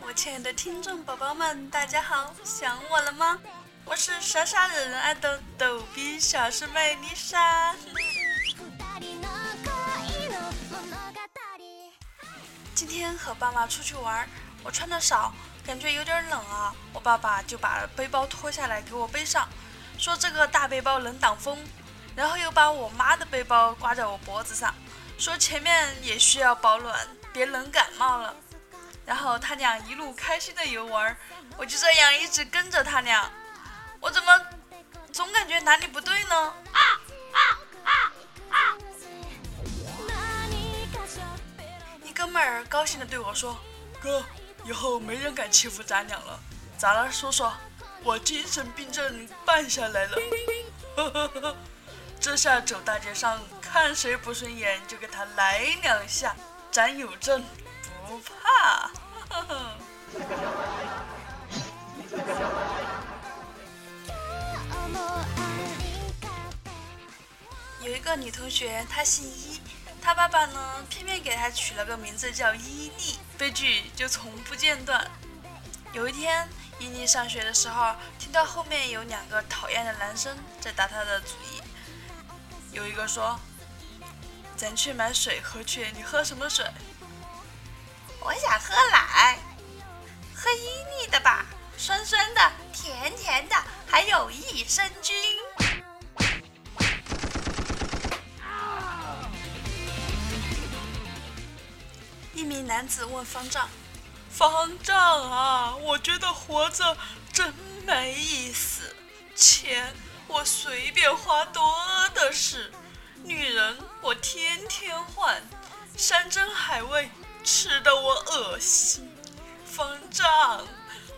我亲爱的听众宝宝们，大家好，想我了吗？我是傻傻惹人爱的逗比小师妹丽莎。今天和爸妈出去玩，我穿的少，感觉有点冷啊。我爸爸就把背包脱下来给我背上，说这个大背包能挡风，然后又把我妈的背包挂在我脖子上，说前面也需要保暖，别冷感冒了。然后他俩一路开心的游玩，我就这样一直跟着他俩。我怎么总感觉哪里不对呢？啊啊啊啊！一哥们儿高兴的对我说：“哥，以后没人敢欺负咱俩了。咋了，叔叔？我精神病症办下来了。呵呵呵，这下走大街上，看谁不顺眼就给他来两下，咱有证。”不怕。有一个女同学，她姓伊，她爸爸呢，偏偏给她取了个名字叫伊利，悲剧就从不间断。有一天，伊利上学的时候，听到后面有两个讨厌的男生在打她的主意。有一个说：“咱去买水喝去，你喝什么水？”我想喝奶，喝伊利的吧，酸酸的，甜甜的，还有益生菌。一名男子问方丈：“方丈啊，我觉得活着真没意思，钱我随便花多的是，女人我天天换，山珍海味。”吃的我恶心，方丈，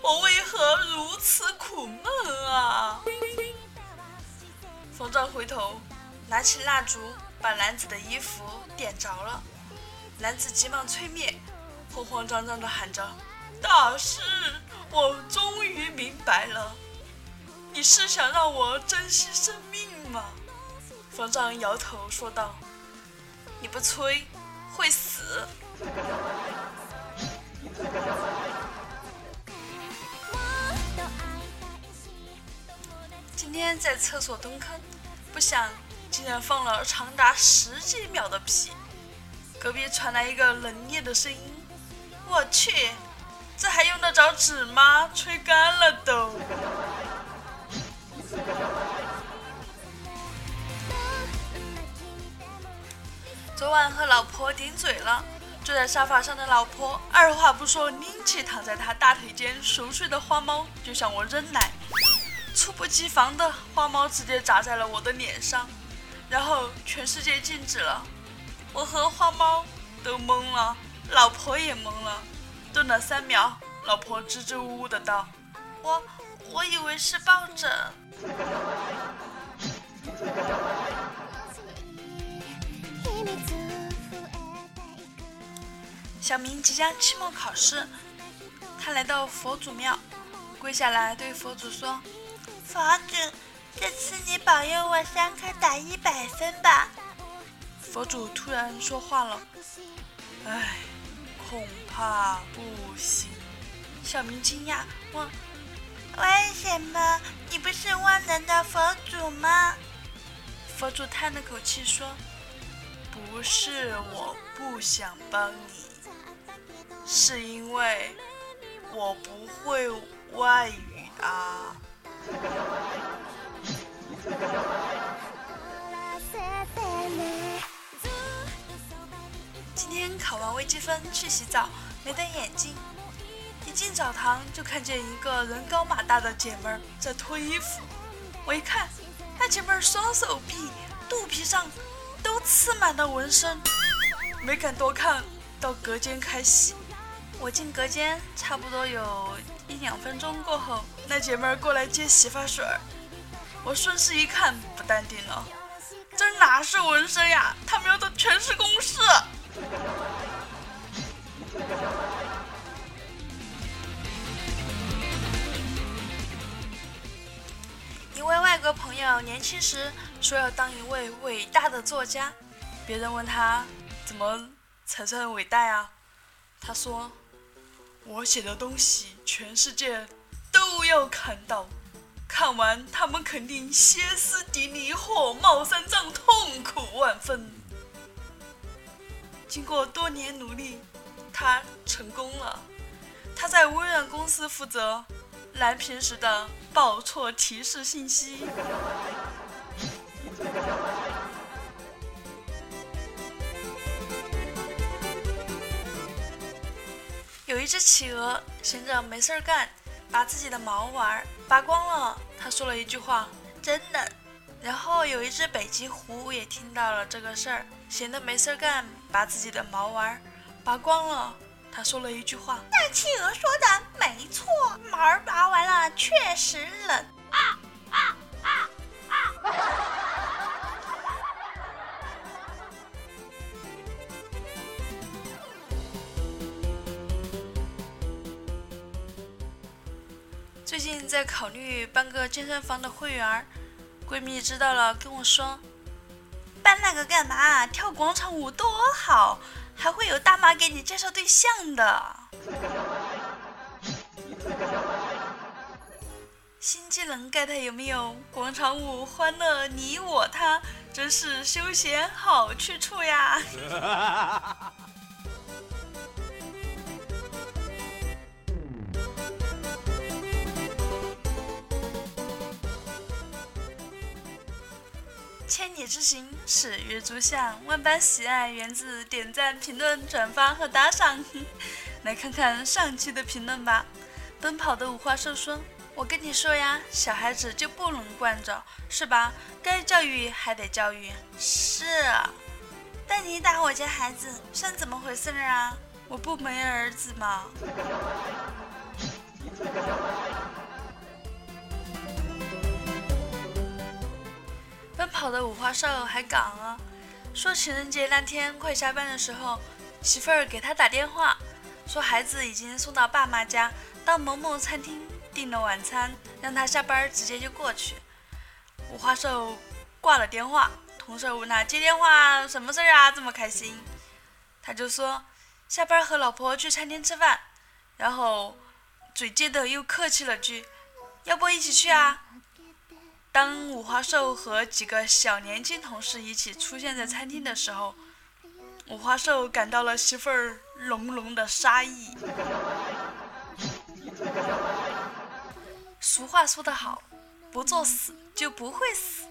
我为何如此苦闷啊？方丈回头，拿起蜡烛，把男子的衣服点着了。男子急忙吹灭，慌慌张张地喊着：“大师，我终于明白了，你是想让我珍惜生命吗？”方丈摇头说道：“你不吹，会死。”今天在厕所蹲坑，不想竟然放了长达十几秒的屁。隔壁传来一个冷冽的声音：“我去，这还用得着纸吗？吹干了都。”昨晚和老婆顶嘴了。坐在沙发上的老婆二话不说，拎起躺在他大腿间熟睡的花猫就向我扔奶，猝不及防的花猫直接砸在了我的脸上，然后全世界静止了，我和花猫都懵了，老婆也懵了，顿了三秒，老婆支支吾吾的道：“我我以为是抱枕。”小明即将期末考试，他来到佛祖庙，跪下来对佛祖说：“佛祖，这次你保佑我三科打一百分吧。”佛祖突然说话了：“唉，恐怕不行。”小明惊讶问：“为什么？你不是万能的佛祖吗？”佛祖叹了口气说：“不是我不想帮你。”是因为我不会外语啊。今天考完微积分去洗澡，没戴眼镜，一进澡堂就看见一个人高马大的姐们儿在脱衣服。我一看，那姐们儿双手臂、肚皮上都刺满了纹身，没敢多看，到隔间开洗。我进隔间，差不多有一两分钟过后，那姐妹儿过来接洗发水儿。我顺势一看，不淡定了，这哪是纹身呀？他喵的全是公式。一位外国朋友年轻时说要当一位伟大的作家，别人问他怎么才算伟大呀？他说。我写的东西全世界都要看到，看完他们肯定歇斯底里、火冒三丈、痛苦万分。经过多年努力，他成功了。他在微软公司负责蓝屏时的报错提示信息。有一只企鹅闲着没事儿干，把自己的毛玩拔光了。他说了一句话：“真的。”然后有一只北极狐也听到了这个事儿，闲的没事儿干，把自己的毛玩拔光了。他说了一句话：“那企鹅说的没错，毛拔完了确实冷。”最近在考虑办个健身房的会员，闺蜜知道了跟我说：“办那个干嘛？跳广场舞多好！”还会有大妈给你介绍对象的。新技能 get 有没有？广场舞欢乐你我他，真是休闲好去处呀！之行，始于足下。万般喜爱源自点赞、评论、转发和打赏。来看看上期的评论吧。奔跑的五花兽说：“我跟你说呀，小孩子就不能惯着，是吧？该教育还得教育。是，但你打我家孩子，算怎么回事啊？我不没儿子吗？” 奔跑的五花兽还讲了，说情人节那天快下班的时候，媳妇儿给他打电话，说孩子已经送到爸妈家，到某某餐厅订了晚餐，让他下班直接就过去。五花兽挂了电话，同事问他接电话什么事儿啊，这么开心？他就说下班和老婆去餐厅吃饭，然后嘴贱的又客气了句，要不一起去啊？当五花兽和几个小年轻同事一起出现在餐厅的时候，五花兽感到了媳妇儿浓浓的杀意。俗话说得好，不作死就不会死。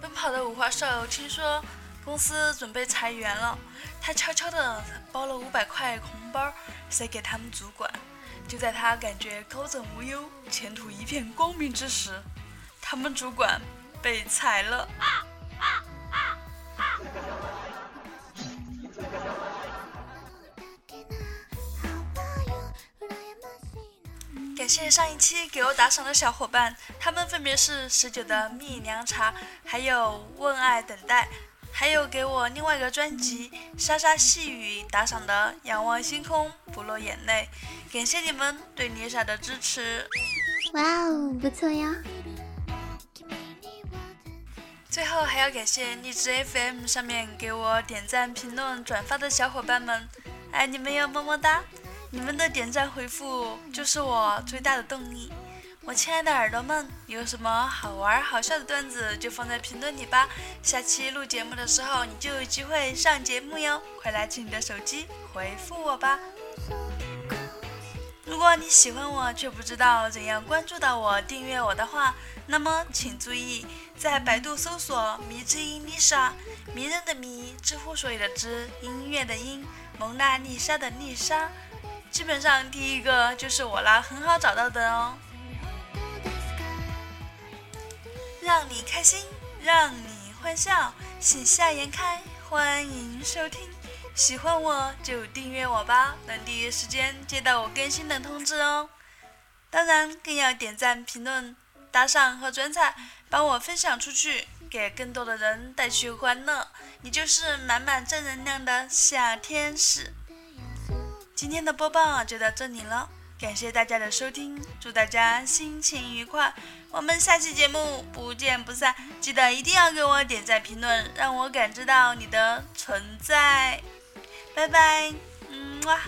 奔跑的五花兽听说公司准备裁员了。他悄悄地包了五百块红包塞给他们主管，就在他感觉高枕无忧、前途一片光明之时，他们主管被裁了。感谢上一期给我打赏的小伙伴，他们分别是十九的蜜凉茶，还有问爱等待。还有给我另外一个专辑《沙沙细雨》打赏的“仰望星空不落眼泪”，感谢你们对丽莎的支持。哇哦，不错呀！最后还要感谢荔枝 FM 上面给我点赞、评论、转发的小伙伴们，爱你们哟，么么哒！你们的点赞回复就是我最大的动力。我亲爱的耳朵们，有什么好玩好笑的段子就放在评论里吧。下期录节目的时候，你就有机会上节目哟！快拿起你的手机回复我吧。如果你喜欢我却不知道怎样关注到我、订阅我的话，那么请注意，在百度搜索“迷之音丽莎”，迷人的迷，知乎所有的知，音乐的音，蒙娜丽莎的丽莎，基本上第一个就是我啦，很好找到的哦。让你开心，让你欢笑，喜笑颜开，欢迎收听。喜欢我就订阅我吧，能第一时间接到我更新的通知哦。当然，更要点赞、评论、打赏和转载，帮我分享出去，给更多的人带去欢乐。你就是满满正能量的小天使。今天的播报就到这里了。感谢大家的收听，祝大家心情愉快。我们下期节目不见不散，记得一定要给我点赞评论，让我感知到你的存在。拜拜，嗯哇。